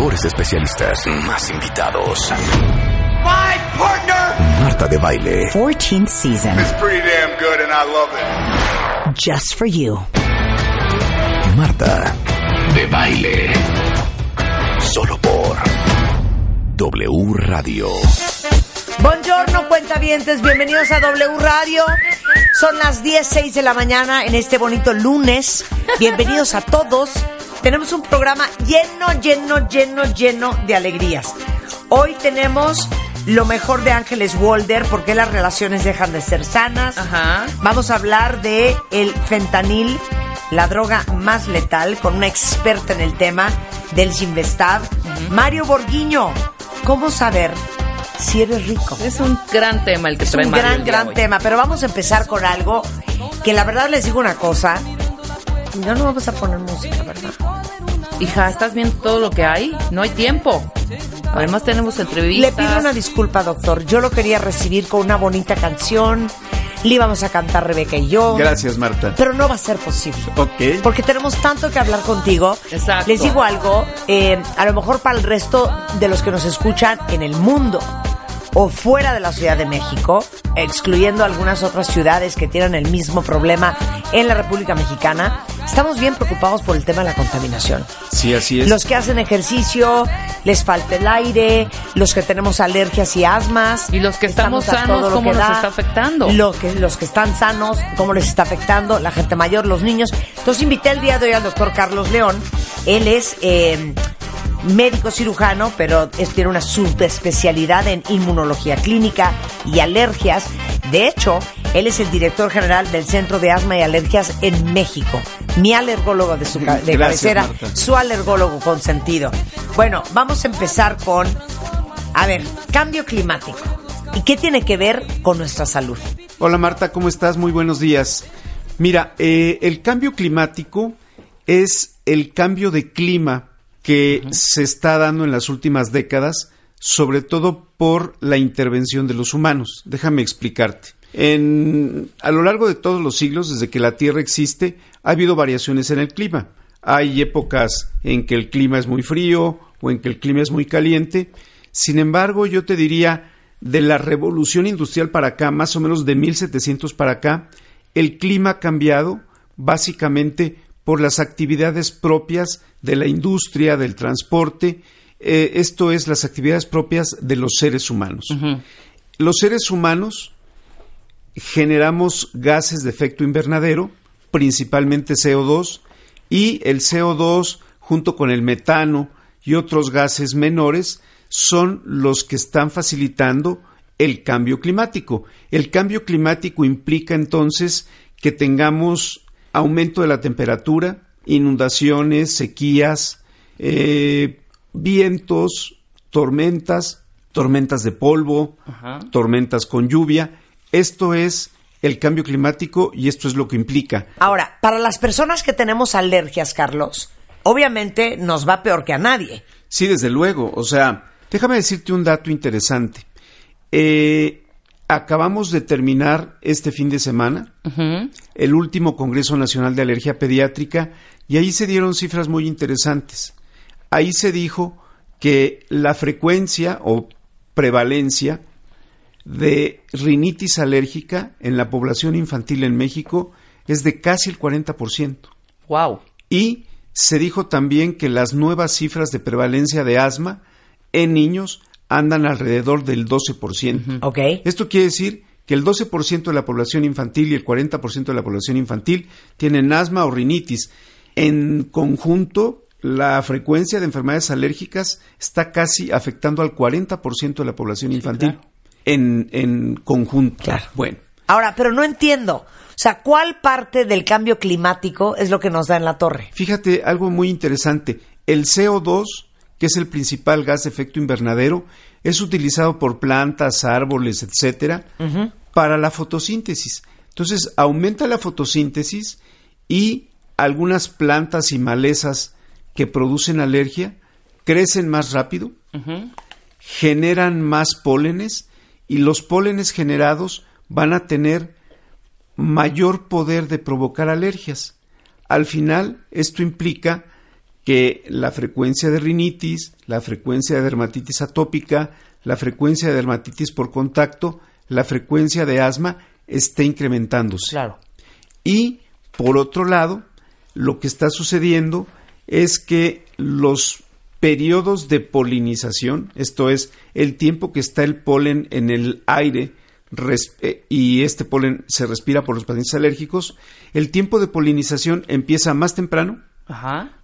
Mejores especialistas. Más invitados. My partner Marta de baile. 14th season. is pretty damn good and I love it. Just for you. Marta de baile. Solo por W Radio. Buongiorno, cuentavientes, bienvenidos a W Radio. Son las 10.06 de la mañana en este bonito lunes. Bienvenidos a todos. Tenemos un programa lleno, lleno, lleno, lleno de alegrías. Hoy tenemos lo mejor de Ángeles Walder, porque las relaciones dejan de ser sanas. Ajá. Vamos a hablar de el fentanil, la droga más letal, con una experta en el tema del Sinvestav, Mario Borguiño. ¿Cómo saber si eres rico? Es un gran tema el que Es trae un Mario gran, gran tema, pero vamos a empezar con algo que la verdad les digo una cosa. No nos vamos a poner música, ¿verdad? Hija, ¿estás viendo todo lo que hay? No hay tiempo. Además tenemos Le entrevistas. pido una disculpa, doctor. Yo lo quería recibir con una bonita canción. Le íbamos a cantar Rebeca y yo. Gracias, Marta. Pero no va a ser posible. Ok. Porque tenemos tanto que hablar contigo. Exacto. Les digo algo, eh, a lo mejor para el resto de los que nos escuchan en el mundo o fuera de la Ciudad de México, excluyendo algunas otras ciudades que tienen el mismo problema en la República Mexicana, estamos bien preocupados por el tema de la contaminación. Sí, así es. Los que hacen ejercicio, les falta el aire, los que tenemos alergias y asmas. Y los que estamos sanos, ¿cómo nos da. está afectando? Lo que, los que están sanos, cómo les está afectando, la gente mayor, los niños. Entonces invité el día de hoy al doctor Carlos León. Él es eh, médico cirujano, pero es- tiene una subespecialidad en inmunología clínica y alergias. De hecho, él es el director general del Centro de Asma y Alergias en México. Mi alergólogo de, su de Gracias, cabecera, Marta. su alergólogo consentido. Bueno, vamos a empezar con, a ver, cambio climático. ¿Y qué tiene que ver con nuestra salud? Hola, Marta, ¿cómo estás? Muy buenos días. Mira, eh, el cambio climático es el cambio de clima que se está dando en las últimas décadas, sobre todo por la intervención de los humanos. Déjame explicarte. En, a lo largo de todos los siglos, desde que la Tierra existe, ha habido variaciones en el clima. Hay épocas en que el clima es muy frío o en que el clima es muy caliente. Sin embargo, yo te diría, de la revolución industrial para acá, más o menos de 1700 para acá, el clima ha cambiado básicamente por las actividades propias de la industria, del transporte, eh, esto es las actividades propias de los seres humanos. Los seres humanos generamos gases de efecto invernadero, principalmente CO2, y el CO2 junto con el metano y otros gases menores son los que están facilitando el cambio climático. El cambio climático implica entonces que tengamos aumento de la temperatura, inundaciones, sequías, eh, vientos, tormentas, tormentas de polvo, tormentas con lluvia. Esto es el cambio climático y esto es lo que implica. Ahora, para las personas que tenemos alergias, Carlos, obviamente nos va peor que a nadie. Sí, desde luego. O sea, déjame decirte un dato interesante. Eh, acabamos de terminar este fin de semana el último Congreso Nacional de Alergia Pediátrica y ahí se dieron cifras muy interesantes. Ahí se dijo que la frecuencia o prevalencia de rinitis alérgica en la población infantil en México es de casi el 40%. Wow. Y se dijo también que las nuevas cifras de prevalencia de asma en niños andan alrededor del 12%. ¿Ok? Esto quiere decir que el 12% de la población infantil y el 40% de la población infantil tienen asma o rinitis. En conjunto, la frecuencia de enfermedades alérgicas está casi afectando al 40% de la población infantil. En, en conjunto. Claro. Bueno, Ahora, pero no entiendo. O sea, ¿cuál parte del cambio climático es lo que nos da en la torre? Fíjate algo muy interesante. El CO2 que es el principal gas de efecto invernadero, es utilizado por plantas, árboles, etcétera, para la fotosíntesis. Entonces, aumenta la fotosíntesis y algunas plantas y malezas que producen alergia crecen más rápido, generan más pólenes y los pólenes generados van a tener mayor poder de provocar alergias. Al final, esto implica que la frecuencia de rinitis, la frecuencia de dermatitis atópica, la frecuencia de dermatitis por contacto, la frecuencia de asma esté incrementándose. Claro. Y, por otro lado, lo que está sucediendo es que los periodos de polinización, esto es, el tiempo que está el polen en el aire eh, y este polen se respira por los pacientes alérgicos, el tiempo de polinización empieza más temprano,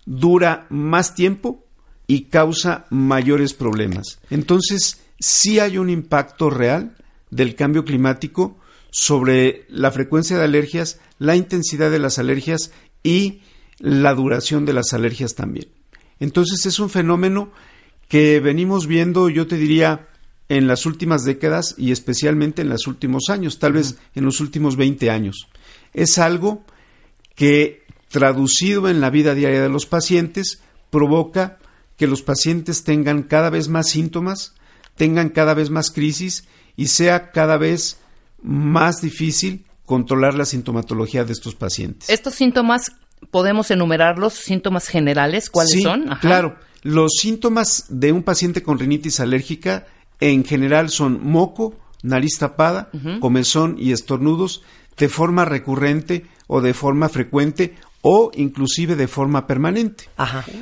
dura más tiempo y causa mayores problemas. Entonces, sí hay un impacto real del cambio climático sobre la frecuencia de alergias, la intensidad de las alergias y la duración de las alergias también. Entonces es un fenómeno que venimos viendo, yo te diría, en las últimas décadas y especialmente en los últimos años, tal vez en los últimos 20 años. Es algo que, traducido en la vida diaria de los pacientes, provoca que los pacientes tengan cada vez más síntomas, tengan cada vez más crisis y sea cada vez más difícil controlar la sintomatología de estos pacientes. Estos síntomas podemos enumerarlos, síntomas generales, ¿cuáles son? Claro, los síntomas de un paciente con rinitis alérgica en general son moco, nariz tapada, comezón y estornudos de forma recurrente o de forma frecuente o inclusive de forma permanente.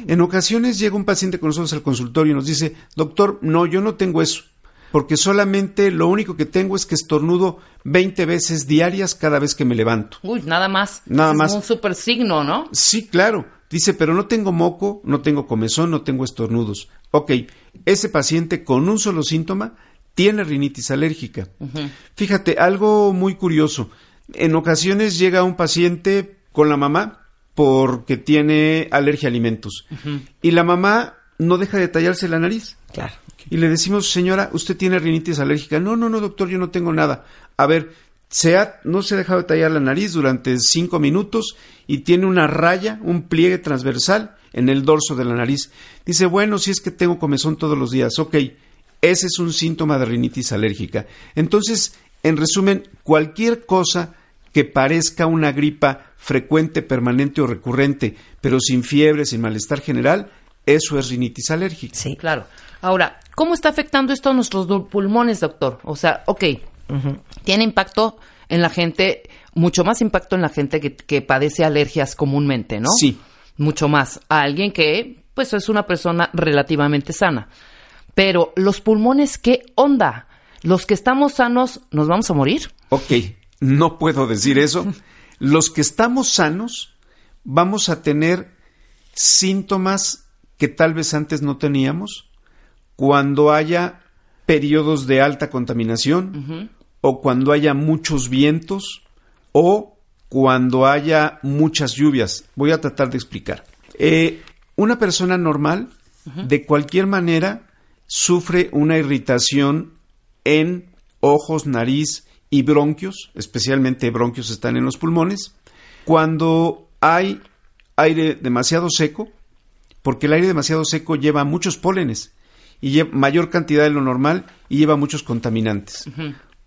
En ocasiones llega un paciente con nosotros al consultorio y nos dice, doctor, no, yo no tengo eso porque solamente lo único que tengo es que estornudo 20 veces diarias cada vez que me levanto. Uy, nada más. Nada más. Es un super signo, ¿no? Sí, claro. Dice, pero no tengo moco, no tengo comezón, no tengo estornudos. Ok, ese paciente con un solo síntoma tiene rinitis alérgica. Fíjate, algo muy curioso. En ocasiones llega un paciente con la mamá porque tiene alergia a alimentos. Y la mamá no deja de tallarse la nariz. Claro y le decimos, señora, usted tiene rinitis alérgica. No, no, no, doctor, yo no tengo nada. A ver, se ha, no se ha dejado de tallar la nariz durante cinco minutos y tiene una raya, un pliegue transversal en el dorso de la nariz. Dice, bueno, si es que tengo comezón todos los días. Ok, ese es un síntoma de rinitis alérgica. Entonces, en resumen, cualquier cosa que parezca una gripa frecuente, permanente o recurrente, pero sin fiebre, sin malestar general, eso es rinitis alérgica. Sí, claro. Ahora, ¿cómo está afectando esto a nuestros pulmones, doctor? O sea, ok, tiene impacto en la gente, mucho más impacto en la gente que, padece alergias comúnmente, ¿no? Sí. Mucho más. A alguien que, pues, es una persona relativamente sana. Pero, ¿los pulmones qué onda? ¿Los que estamos sanos nos vamos a morir? Ok, no puedo decir eso. Los que estamos sanos vamos a tener síntomas que tal vez antes no teníamos, cuando haya periodos de alta contaminación o cuando haya muchos vientos o cuando haya muchas lluvias. Voy a tratar de explicar. Eh, una persona normal, de cualquier manera, sufre una irritación en ojos, nariz y bronquios, especialmente bronquios están en los pulmones, cuando hay aire demasiado seco, porque el aire demasiado seco lleva muchos pólenes y lleva mayor cantidad de lo normal y lleva muchos contaminantes.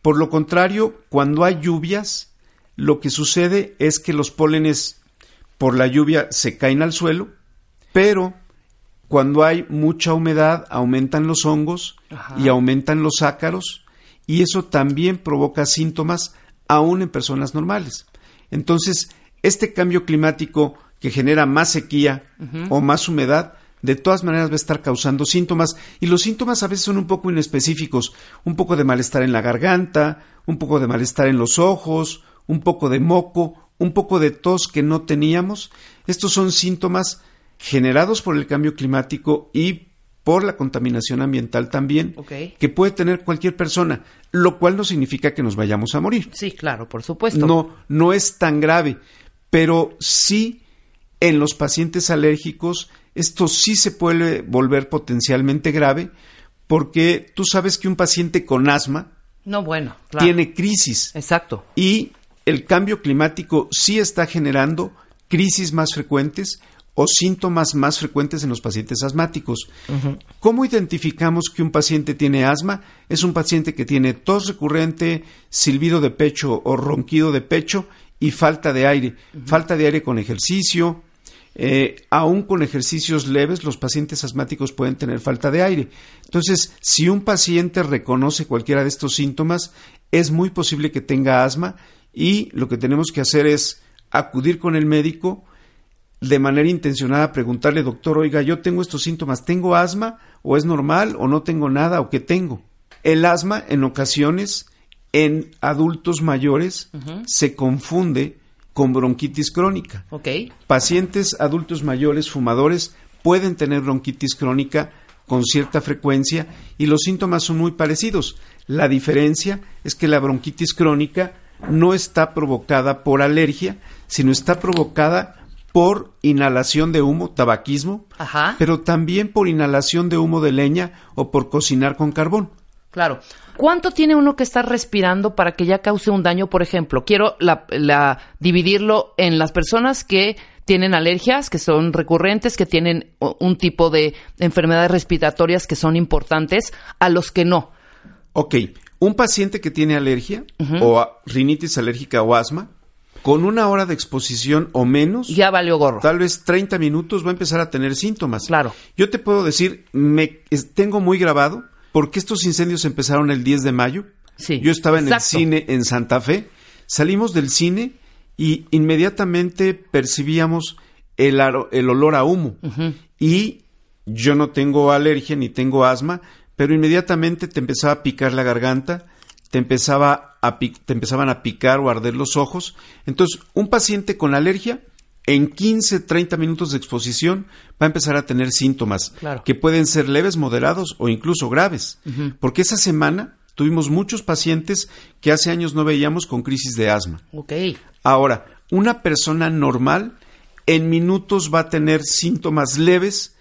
Por lo contrario, cuando hay lluvias, lo que sucede es que los pólenes por la lluvia se caen al suelo, pero cuando hay mucha humedad aumentan los hongos y aumentan los ácaros y eso también provoca síntomas aún en personas normales. Entonces, este cambio climático que genera más sequía o más humedad, de todas maneras va a estar causando síntomas y los síntomas a veces son un poco inespecíficos, un poco de malestar en la garganta, un poco de malestar en los ojos, un poco de moco, un poco de tos que no teníamos. Estos son síntomas generados por el cambio climático y por la contaminación ambiental también, que puede tener cualquier persona, lo cual no significa que nos vayamos a morir. Sí, claro, por supuesto. No, no es tan grave, pero sí En los pacientes alérgicos, esto sí se puede volver potencialmente grave porque tú sabes que un paciente con asma No, bueno, claro. tiene crisis Exacto. y el cambio climático sí está generando crisis más frecuentes o síntomas más frecuentes en los pacientes asmáticos. ¿Cómo identificamos que un paciente tiene asma? Es un paciente que tiene tos recurrente, silbido de pecho o ronquido de pecho y falta de aire. Falta de aire con ejercicio. Eh, aún con ejercicios leves, los pacientes asmáticos pueden tener falta de aire. Entonces, si un paciente reconoce cualquiera de estos síntomas, es muy posible que tenga asma y lo que tenemos que hacer es acudir con el médico de manera intencionada, preguntarle, doctor, oiga, yo tengo estos síntomas, ¿tengo asma o es normal o no tengo nada o qué tengo? El asma en ocasiones en adultos mayores se confunde con bronquitis crónica. Pacientes adultos mayores fumadores pueden tener bronquitis crónica con cierta frecuencia y los síntomas son muy parecidos. La diferencia es que la bronquitis crónica no está provocada por alergia, sino está provocada por inhalación de humo, tabaquismo, Ajá. pero también por inhalación de humo de leña o por cocinar con carbón. Claro. ¿Cuánto tiene uno que estar respirando para que ya cause un daño? Por ejemplo, quiero la, la- dividirlo en las personas que tienen alergias, que son recurrentes, que tienen un tipo de enfermedades respiratorias que son importantes, a los que no. Ok, un paciente que tiene alergia o a- rinitis alérgica o asma, con una hora de exposición o menos, Ya valió gorro. tal vez 30 minutos va a empezar a tener síntomas. Claro. Yo te puedo decir, me es- tengo muy grabado porque estos incendios empezaron el 10 de mayo. Sí, Yo estaba en el cine en Santa Fe. Salimos del cine y inmediatamente percibíamos el, aro- el olor a humo. Y yo no tengo alergia ni tengo asma, pero inmediatamente te empezaba a picar la garganta, te, empezaba a pi- te empezaban a picar o a arder los ojos. Entonces, un paciente con alergia, en 15, 30 minutos de exposición, va a empezar a tener síntomas Claro. que pueden ser leves, moderados o incluso graves. Porque esa semana tuvimos muchos pacientes que hace años no veíamos con crisis de asma. Ok. Ahora, una persona normal en minutos va a tener síntomas leves,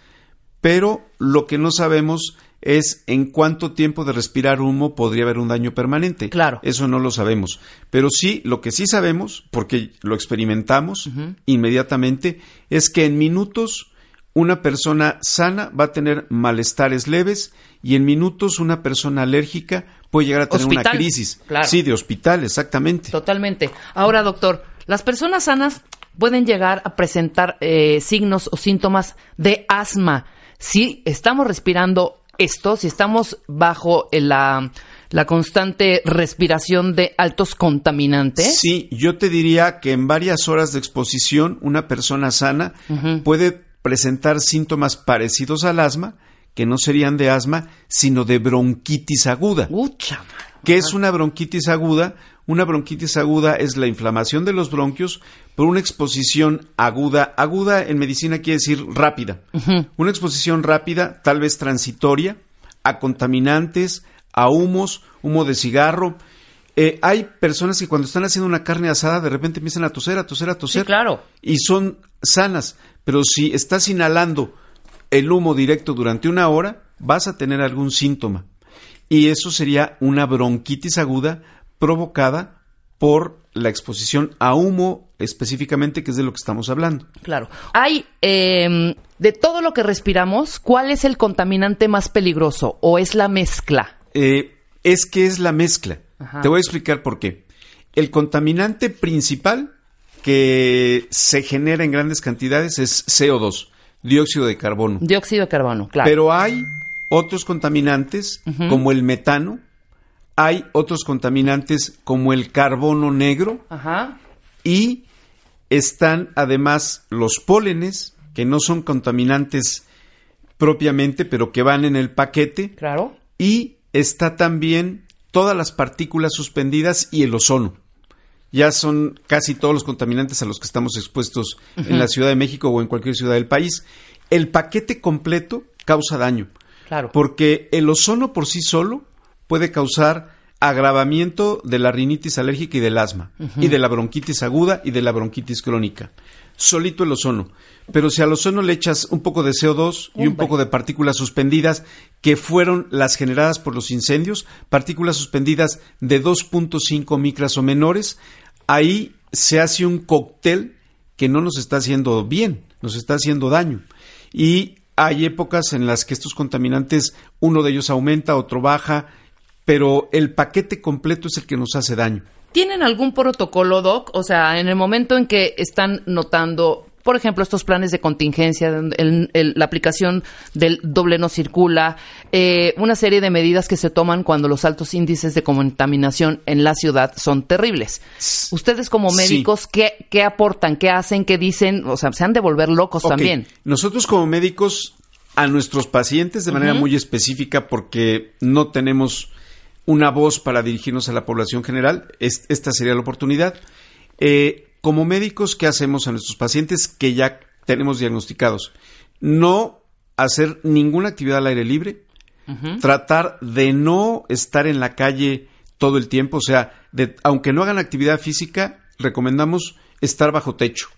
pero lo que no sabemos es en cuánto tiempo de respirar humo podría haber un daño permanente. Claro. Eso no lo sabemos. Pero sí, lo que sí sabemos, porque lo experimentamos inmediatamente, es que en minutos una persona sana va a tener malestares leves y en minutos una persona alérgica puede llegar a tener una crisis. Claro. Sí, de hospital, exactamente. Totalmente. Ahora, doctor, las personas sanas pueden llegar a presentar eh, signos o síntomas de asma si estamos respirando esto, si estamos bajo el- la, la constante respiración de altos contaminantes. Sí, yo te diría que en varias horas de exposición una persona sana puede presentar síntomas parecidos al asma, que no serían de asma, sino de bronquitis aguda. Ucha. ¿Qué es una bronquitis aguda? Una bronquitis aguda es la inflamación de los bronquios por una exposición aguda. Aguda en medicina quiere decir rápida. Una exposición rápida, tal vez transitoria, a contaminantes, a humos, humo de cigarro. Eh, hay personas que cuando están haciendo una carne asada de repente empiezan a toser, a toser, a toser. Sí, claro. Y son sanas. Pero si estás inhalando el humo directo durante una hora, vas a tener algún síntoma. Y eso sería una bronquitis aguda provocada por la exposición a humo específicamente, que es de lo que estamos hablando. Claro. Hay, eh, de todo lo que respiramos, ¿cuál es el contaminante más peligroso o es la mezcla? Eh, es que es la mezcla. Ajá. Te voy a explicar por qué. El contaminante principal que se genera en grandes cantidades es CO2, dióxido de carbono. Dióxido de carbono, claro. Pero hay otros contaminantes como el metano, hay otros contaminantes como el carbono negro Ajá. y están además los pólenes, que no son contaminantes propiamente, pero que van en el paquete, Claro. y está también todas las partículas suspendidas y el ozono. Ya son casi todos los contaminantes a los que estamos expuestos en la Ciudad de México o en cualquier ciudad del país. El paquete completo causa daño. Claro. Porque el ozono por sí solo puede causar agravamiento de la rinitis alérgica y del asma, y de la bronquitis aguda y de la bronquitis crónica. solito el ozono. Pero si al ozono le echas un poco de CO2 y un poco de partículas suspendidas, que fueron las generadas por los incendios, partículas suspendidas de 2.5 micras o menores, ahí se hace un cóctel que no nos está haciendo bien, nos está haciendo daño. Y hay épocas en las que estos contaminantes, uno de ellos aumenta, otro baja, pero el paquete completo es el que nos hace daño. ¿Tienen algún protocolo, Doc? O sea, en el momento en que están notando, por ejemplo, estos planes de contingencia, el- el- la aplicación del doble no circula, eh, una serie de medidas que se toman cuando los altos índices de contaminación en la ciudad son terribles. Ustedes como Sí. médicos, ¿qué, qué aportan? ¿Qué hacen? ¿Qué dicen? O sea, se han de volver locos también. Nosotros como médicos, a nuestros pacientes de manera muy específica, porque no tenemos una voz para dirigirnos a la población general, es- esta sería la oportunidad. Eh, como médicos, ¿qué hacemos a nuestros pacientes que ya tenemos diagnosticados? No hacer ninguna actividad al aire libre, tratar de no estar en la calle todo el tiempo, o sea, de- aunque no hagan actividad física, recomendamos estar bajo techo,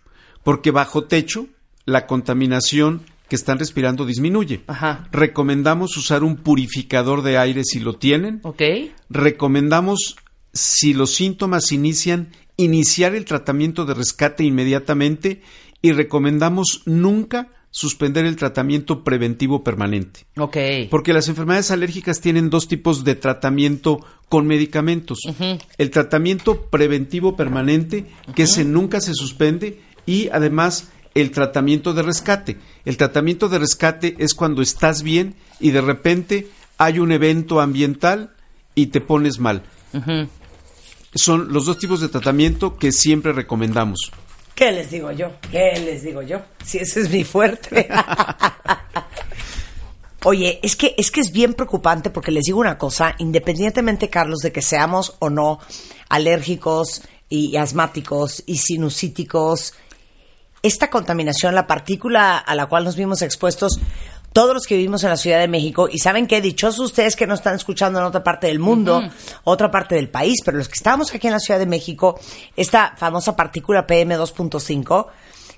porque bajo techo la contaminación que están respirando disminuye. Ajá. Recomendamos usar un purificador de aire si lo tienen. ¿Ok? Recomendamos, si los síntomas inician, iniciar el tratamiento de rescate inmediatamente y recomendamos nunca suspender el tratamiento preventivo permanente. Ok. Porque las enfermedades alérgicas tienen dos tipos de tratamiento con medicamentos. El tratamiento preventivo permanente, que ese nunca se suspende, y además el tratamiento de rescate. El tratamiento de rescate es cuando estás bien y de repente hay un evento ambiental y te pones mal. Son los dos tipos de tratamiento que siempre recomendamos. ¿Qué les digo yo? ¿Qué les digo yo? Si ese es mi fuerte. Oye, es que, es que es bien preocupante porque les digo una cosa, independientemente, Carlos, de que seamos o no alérgicos y asmáticos y sinusíticos, esta contaminación, la partícula a la cual nos vimos expuestos, todos los que vivimos en la Ciudad de México, y saben que dichosos ustedes que nos están escuchando en otra parte del mundo, otra parte del país, pero los que estamos aquí en la Ciudad de México, esta famosa partícula PM2.5,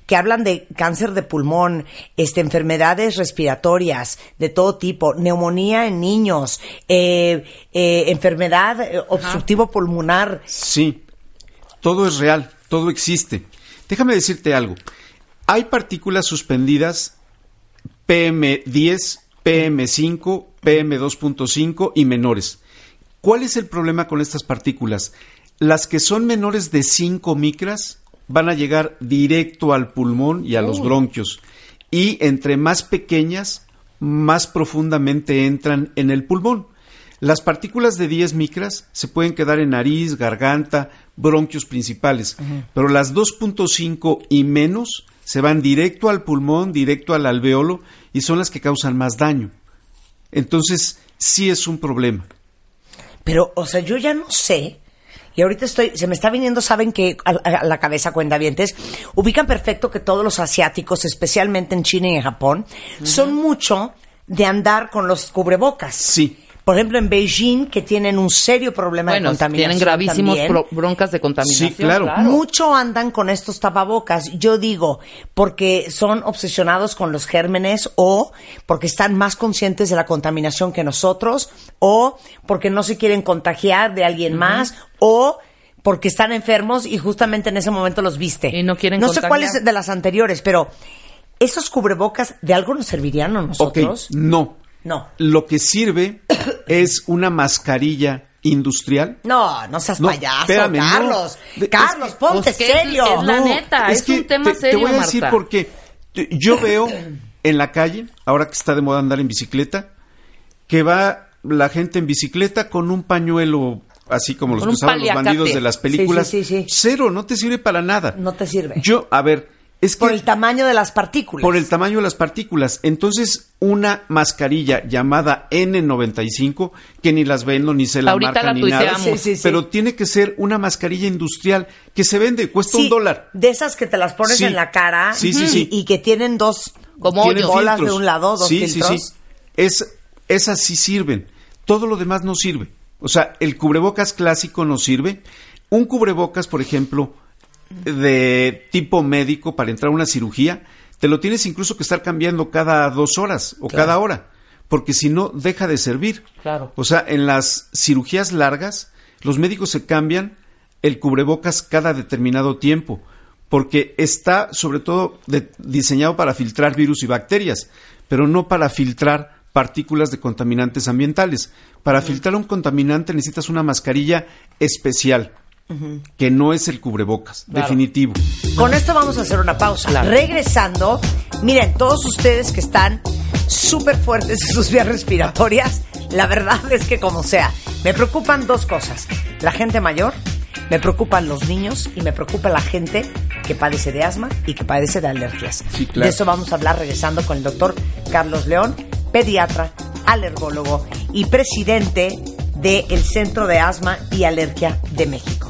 que hablan de cáncer de pulmón, este, enfermedades respiratorias de todo tipo, neumonía en niños, eh, eh, enfermedad eh, obstructivo pulmonar. Sí, todo es real, todo existe. Déjame decirte algo. Hay partículas suspendidas PM10, PM5, PM2.5 y menores. ¿Cuál es el problema con estas partículas? Las que son menores de 5 micras van a llegar directo al pulmón y a los bronquios. Y entre más pequeñas, más profundamente entran en el pulmón. Las partículas de 10 micras se pueden quedar en nariz, garganta, bronquios principales, pero las 2.5 y menos se van directo al pulmón, directo al alveolo y son las que causan más daño. Entonces, sí es un problema. Pero, o sea, yo ya no sé. Y ahorita estoy, se me está viniendo, saben que a, a la cabeza cuentavientes, ubican perfecto que todos los asiáticos, especialmente en China y en Japón, son mucho de andar con los cubrebocas. Sí. Por ejemplo, en Beijing, que tienen un serio problema de contaminación. tienen gravísimos también, broncas de contaminación. Sí, claro. Mucho andan con estos tapabocas, yo digo, porque son obsesionados con los gérmenes o porque están más conscientes de la contaminación que nosotros o porque no se quieren contagiar de alguien más o porque están enfermos y justamente en ese momento los viste. Y no quieren No sé cuál contagiar. es de las anteriores, pero ¿esos cubrebocas de algo nos servirían a nosotros? No. No. Lo que sirve es una mascarilla industrial. No, no seas No, payaso, espérame, no. Carlos. De- Carlos, es que- ponte serio. es la neta, es un tema te, serio, Te voy a decir Marta. por qué. Yo veo en la calle, ahora que está de moda andar en bicicleta, que va la gente en bicicleta con un pañuelo así como los que usaban los bandidos de las películas. Sí, sí, sí, sí. Cero, no te sirve para nada. No te sirve. Yo, a ver, es que Por el tamaño de las partículas. por el tamaño de las partículas. Entonces, una mascarilla llamada N95, que ni las vendo, ni se la Ahorita marcan la ni nada, tuiteamos. Sí, sí, sí. pero tiene que ser una mascarilla industrial que se vende, cuesta Sí, un dólar. De esas que te las pones Sí. en la cara Sí, sí, y- sí. Y, que tienen dos Como Tienen bolas filtros. de un lado, dos sí, filtros. Sí, sí, es, esas sí sirven. Todo lo demás no sirve. O sea, el cubrebocas clásico no sirve. Un cubrebocas, por ejemplo, de tipo médico para entrar a una cirugía, te lo tienes incluso que estar cambiando cada dos horas o cada hora, porque si no, deja de servir. Claro. O sea, en las cirugías largas, los médicos se cambian el cubrebocas cada determinado tiempo, porque está sobre todo de- diseñado para filtrar virus y bacterias, pero no para filtrar partículas de contaminantes ambientales. Para filtrar un contaminante necesitas una mascarilla especial, que no es el cubrebocas, Claro. definitivo. Con esto vamos a hacer una pausa. Claro. Regresando, miren, todos ustedes que están súper fuertes en sus vías respiratorias, la verdad es que como sea, me preocupan dos cosas. La gente mayor, me preocupan los niños y me preocupa la gente que padece de asma y que padece de alergias. Sí, claro. De eso vamos a hablar regresando con el doctor Carlos León, pediatra, alergólogo y presidente del Centro de Asma y Alergia de México.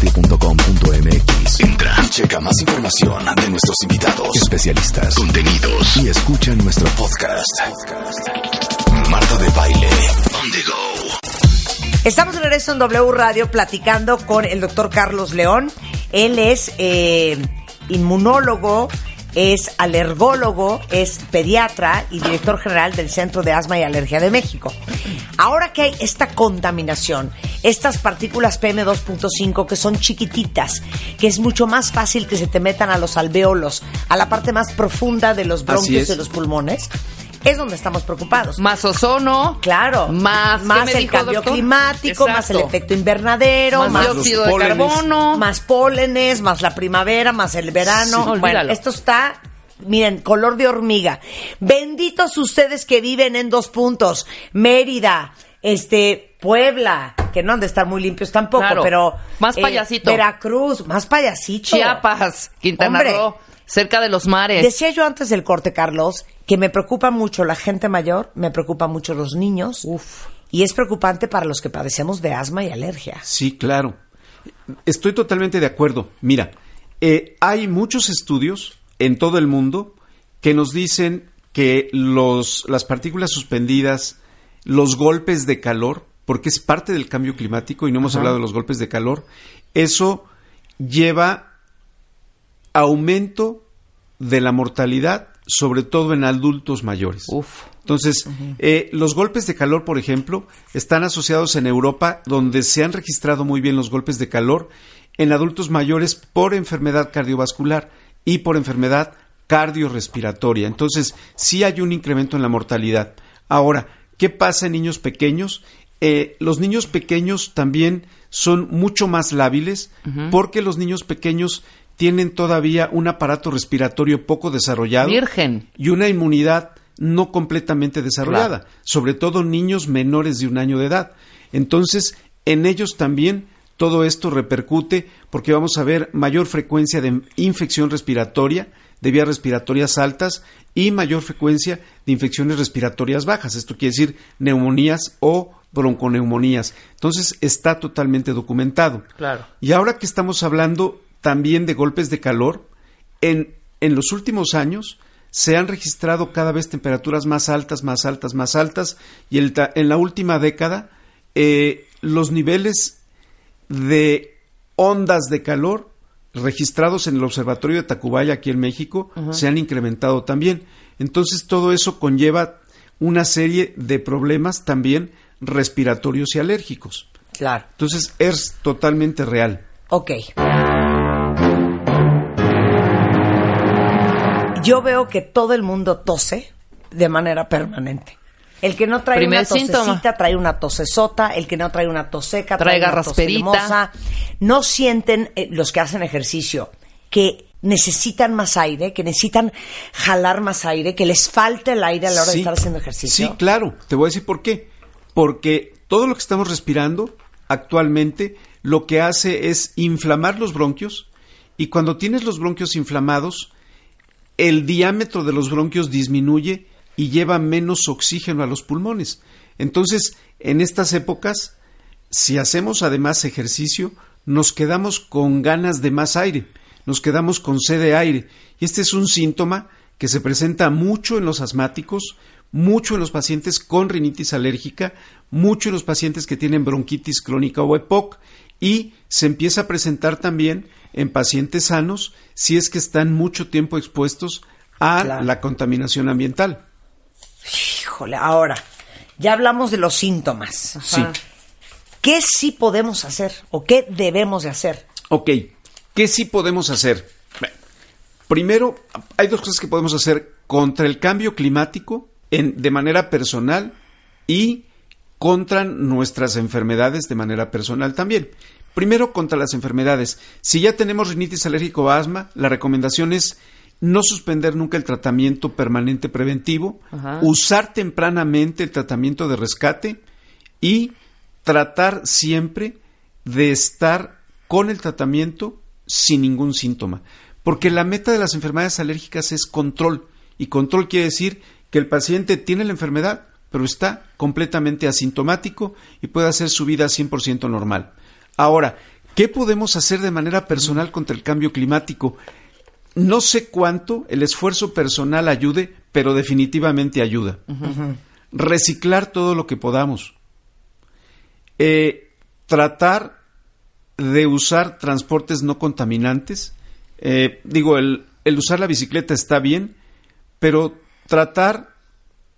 wradio.com.mx. Entra y checa más información de nuestros invitados, especialistas, contenidos y escucha nuestro podcast. Marta de Baile. On the go. Estamos de regreso en W Radio platicando con el doctor Carlos León. Él es eh, inmunólogo, es alergólogo, es pediatra y director general del Centro de Asma y Alergia de México. Ahora que hay esta contaminación, estas partículas PM2.5 que son chiquititas, que es mucho más fácil que se te metan a los alveolos, a la parte más profunda de los bronquios y los pulmones, es donde estamos preocupados. Más ozono. Claro, Más, ¿qué más el dijo, cambio doctor? climático, más el efecto invernadero, Más, más, dióxido de pólenes. carbono. más pólenes, más la primavera, más el verano. Sí, bueno, esto está, miren, color de hormiga. Benditos ustedes que viven en dos puntos, Mérida, este, Puebla, que no han de estar muy limpios tampoco, Claro. pero Más eh, payasito. Veracruz, más payasito. Chiapas, Quintana Hombre. Roo, cerca de los mares. Decía yo antes del corte, Carlos, que me preocupa mucho la gente mayor, me preocupa mucho los niños. Y es preocupante para los que padecemos de asma y alergia. Sí, claro. Estoy totalmente de acuerdo. Mira, eh, hay muchos estudios en todo el mundo que nos dicen que los, las partículas suspendidas, los golpes de calor, porque es parte del cambio climático y no hemos hablado de los golpes de calor, eso lleva aumento de la mortalidad, sobre todo en adultos mayores. Uf. Entonces, eh, los golpes de calor, por ejemplo, están asociados en Europa, donde se han registrado muy bien los golpes de calor en adultos mayores por enfermedad cardiovascular y por enfermedad cardiorrespiratoria. Entonces, sí hay un incremento en la mortalidad. Ahora, ¿qué pasa en niños pequeños? Eh, los niños pequeños también son mucho más lábiles porque los niños pequeños tienen todavía un aparato respiratorio poco desarrollado Virgen. y una inmunidad no completamente desarrollada, Claro. sobre todo niños menores de un año de edad. Entonces, en ellos también todo esto repercute porque vamos a ver mayor frecuencia de infección respiratoria, de vías respiratorias altas y mayor frecuencia de infecciones respiratorias bajas. Esto quiere decir neumonías o bronconeumonías. Entonces, está totalmente documentado. Claro. Y ahora que estamos hablando también de golpes de calor, en, en los últimos años se han registrado cada vez temperaturas más altas, más altas, más altas, y el en la última década eh, los niveles de ondas de calor registrados en el Observatorio de Tacubaya aquí en México se han incrementado también. Entonces todo eso conlleva una serie de problemas también respiratorios y alérgicos. Claro. Entonces es totalmente real. Ok. Yo veo que todo el mundo tose de manera permanente. El que no trae Primer una tosecita síntoma. trae una tosesota, el que no trae una toseca trae, Trae una tosfilmosa. No sienten eh, los que hacen ejercicio que necesitan más aire, que necesitan jalar más aire, que les falta el aire a la hora de estar haciendo ejercicio. Sí, claro. Te voy a decir por qué. Porque todo lo que estamos respirando actualmente lo que hace es inflamar los bronquios y cuando tienes los bronquios inflamados, el diámetro de los bronquios disminuye y lleva menos oxígeno a los pulmones. Entonces, en estas épocas, si hacemos además ejercicio, nos quedamos con ganas de más aire, nos quedamos con sed de aire. Y este es un síntoma que se presenta mucho en los asmáticos, mucho en los pacientes con rinitis alérgica, mucho en los pacientes que tienen bronquitis crónica o EPOC y se empieza a presentar también en pacientes sanos si es que están mucho tiempo expuestos a Claro. la contaminación ambiental. Híjole, ahora, ya hablamos de los síntomas. Sí. ¿Qué sí podemos hacer o qué debemos de hacer? Ok, ¿qué sí podemos hacer? Bueno, Primero, hay dos cosas que podemos hacer contra el cambio climático en- de manera personal y contra nuestras enfermedades de manera personal también. Primero, contra las enfermedades. Si ya tenemos rinitis alérgico o asma, la recomendación es no suspender nunca el tratamiento permanente preventivo, Ajá. usar tempranamente el tratamiento de rescate y tratar siempre de estar con el tratamiento sin ningún síntoma. Porque la meta de las enfermedades alérgicas es control. Y control quiere decir que el paciente tiene la enfermedad, pero está completamente asintomático y puede hacer su vida 100% normal. Ahora, ¿qué podemos hacer de manera personal contra el cambio climático? No sé cuánto el esfuerzo personal ayude, pero definitivamente ayuda. Reciclar todo lo que podamos. Eh, tratar de usar transportes no contaminantes. Eh, digo, el, el usar la bicicleta está bien, pero tratar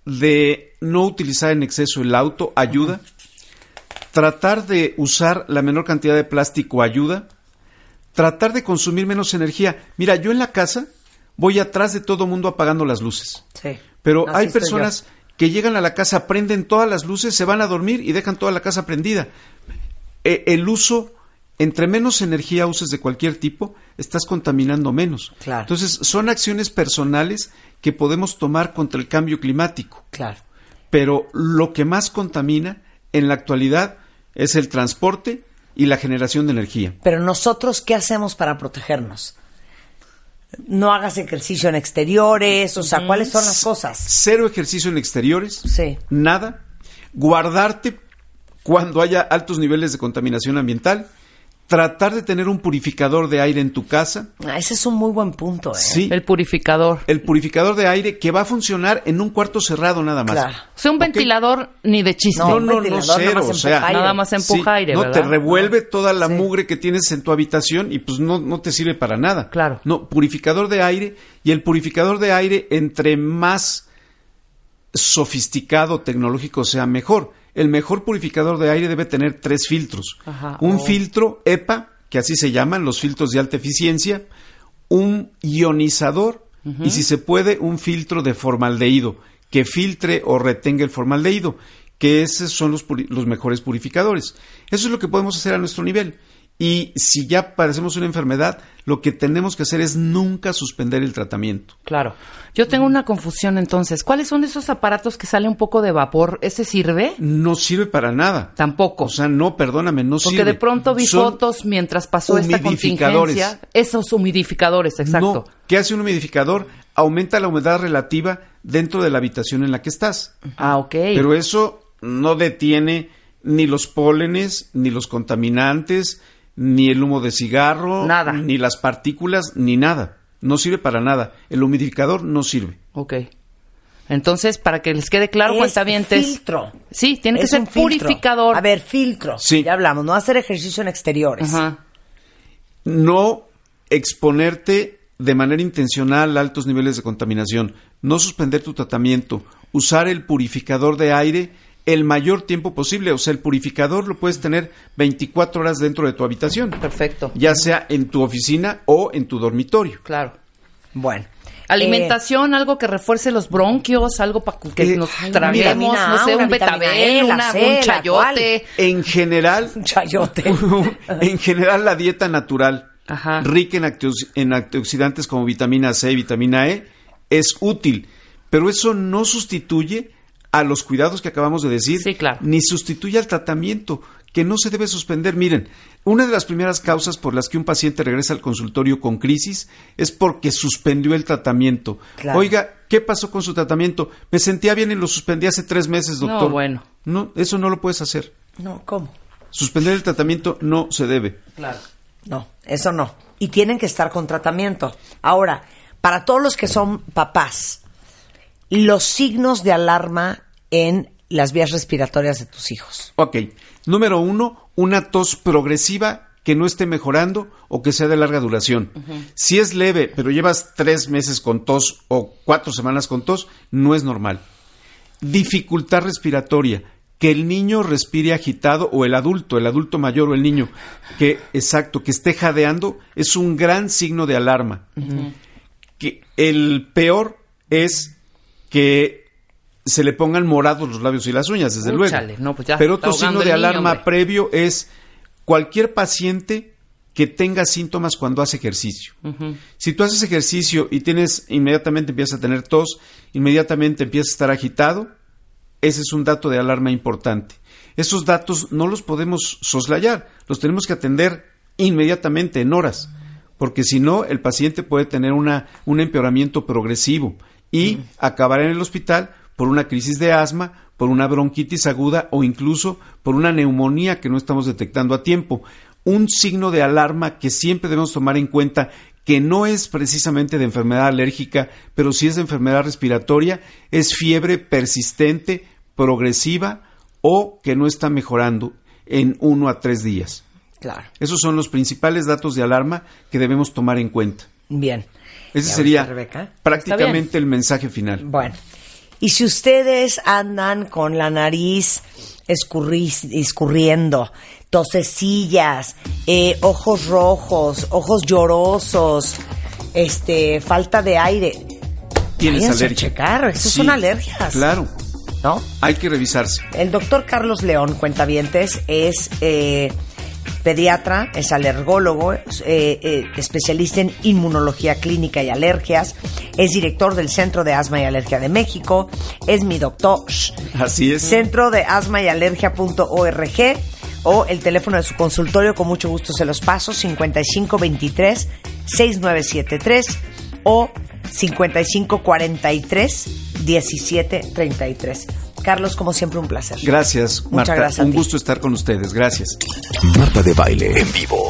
de no utilizar en exceso el auto ayuda. Tratar de usar la menor cantidad de plástico ayuda. Tratar de consumir menos energía. Mira, yo en la casa voy atrás de todo mundo apagando las luces. Sí. Pero hay personas que llegan a la casa, prenden todas las luces, se van a dormir y dejan toda la casa prendida. Eh, el uso, entre menos energía uses de cualquier tipo, estás contaminando menos. Claro. Entonces, son acciones personales que podemos tomar contra el cambio climático. Claro. Pero lo que más contamina en la actualidad es el transporte y la generación de energía. Pero nosotros, ¿qué hacemos para protegernos? No hagas ejercicio en exteriores, o sea, ¿cuáles son las cosas? Cero ejercicio en exteriores. Sí. Nada. Guardarte cuando haya altos niveles de contaminación ambiental. Tratar de tener un purificador de aire en tu casa. Ah, ese es un muy buen punto, ¿eh? Sí. El purificador. El purificador de aire que va a funcionar en un cuarto cerrado nada más. Claro. O sea, un ventilador ni de chiste. No, no, no, cero, nada más o sea, aire. Nada más empuja Sí, aire, no, ¿verdad? te revuelve toda la Sí. mugre que tienes en tu habitación y pues no, no te sirve para nada. Claro. No, purificador de aire y el purificador de aire entre más sofisticado tecnológico sea mejor. El mejor purificador de aire debe tener tres filtros. Ajá, un oh. filtro EPA, que así se llaman los filtros de alta eficiencia, un ionizador y si se puede un filtro de formaldehído que filtre o retenga el formaldehído, que esos son los, los mejores purificadores. Eso es lo que podemos hacer a nuestro nivel. Y si ya padecemos una enfermedad, lo que tenemos que hacer es nunca suspender el tratamiento. Claro. Yo tengo una confusión entonces. ¿Cuáles son esos aparatos que sale un poco de vapor? ¿Ese sirve? No sirve para nada. Tampoco. O sea, no, perdóname, no Porque sirve. de pronto vi Son fotos mientras pasó esta contingencia. Esos humidificadores, exacto. No, ¿qué hace un humidificador? Aumenta la humedad relativa dentro de la habitación en la que estás. Ah, ok. Pero eso no detiene ni los pólenes, ni los contaminantes, ni el humo de cigarro, Nada. ni las partículas, ni nada. No sirve para nada. El humidificador no sirve. Ok. Entonces, para que les quede claro, Es cuentavientes. filtro. Sí, tiene que ser un filtro. purificador. A ver, filtro. Sí. Ya hablamos, no hacer ejercicio en exteriores. Ajá. no exponerte de manera intencional a altos niveles de contaminación, no suspender tu tratamiento, usar el purificador de aire el mayor tiempo posible, o sea, el purificador lo puedes tener 24 horas dentro de tu habitación, Perfecto. ya sea en tu oficina o en tu dormitorio. Claro. Bueno. Alimentación, algo que refuerce los bronquios, algo para que Eh, nos traguemos, no sé, un betabel, E, la una- C, un chayote. En general, Un chayote. en general la dieta natural, Ajá. rica en, en antioxidantes como vitamina C y vitamina E, es útil, pero eso no sustituye a los cuidados que acabamos de decir, Sí, claro. ni sustituye al tratamiento. que no se debe suspender. Miren, una de las primeras causas por las que un paciente regresa al consultorio con crisis es porque suspendió el tratamiento. Claro. Oiga, ¿qué pasó con su tratamiento? Me sentía bien y lo suspendí hace tres meses, doctor. No, bueno. No, eso no lo puedes hacer. No, ¿cómo? Suspender el tratamiento no se debe. Claro. No, eso no. Y tienen que estar con tratamiento. Ahora, para todos los que son papás, los signos de alarma en las vías respiratorias de tus hijos. Ok. Número uno, una tos progresiva que no esté mejorando o que sea de larga duración. Si es leve, pero llevas tres meses con tos o cuatro semanas con tos, no es normal. Dificultad respiratoria, que el niño respire agitado o el adulto, el adulto mayor o el niño, que exacto, que esté jadeando, es un gran signo de alarma. Que el peor es que se le pongan morados los labios y las uñas, desde Úchale, luego. no, pues ya Pero otro signo de niño, alarma previo es cualquier paciente que tenga síntomas cuando hace ejercicio. Si tú haces ejercicio y tienes inmediatamente empiezas a tener tos, inmediatamente empiezas a estar agitado, ese es un dato de alarma importante. Esos datos no los podemos soslayar, los tenemos que atender inmediatamente, en horas, porque si no, el paciente puede tener una, un empeoramiento progresivo y acabar en el hospital por una crisis de asma, por una bronquitis aguda o incluso por una neumonía que no estamos detectando a tiempo. Un signo de alarma que siempre debemos tomar en cuenta que no es precisamente de enfermedad alérgica, pero sí es de enfermedad respiratoria, es fiebre persistente, progresiva o que no está mejorando en uno a tres días. Claro. Esos son los principales datos de alarma que debemos tomar en cuenta. Bien. Ese ¿Ya sería Rebeca? prácticamente el mensaje final. Bueno. Y si ustedes andan con la nariz escurri- escurriendo, tosecillas, eh, ojos rojos, ojos llorosos, este, falta de aire, ¿Tienes a alergia? checar, esas Sí, son alergias. Claro, ¿No? hay que revisarse. El doctor Carlos León, cuentavientes, es eh, pediatra, es alergólogo, eh, eh, especialista en inmunología clínica y alergias, es director del Centro de Asma y Alergia de México, es mi doctor. Así es. Centro de asma y alergia.org o el teléfono de su consultorio, con mucho gusto se los paso, 5523 6973 o 5543 1733. Carlos, como siempre, un placer. Gracias, Muchas Marta. gracias a Un ti. gusto estar con ustedes. Gracias. Marta de Baile en vivo.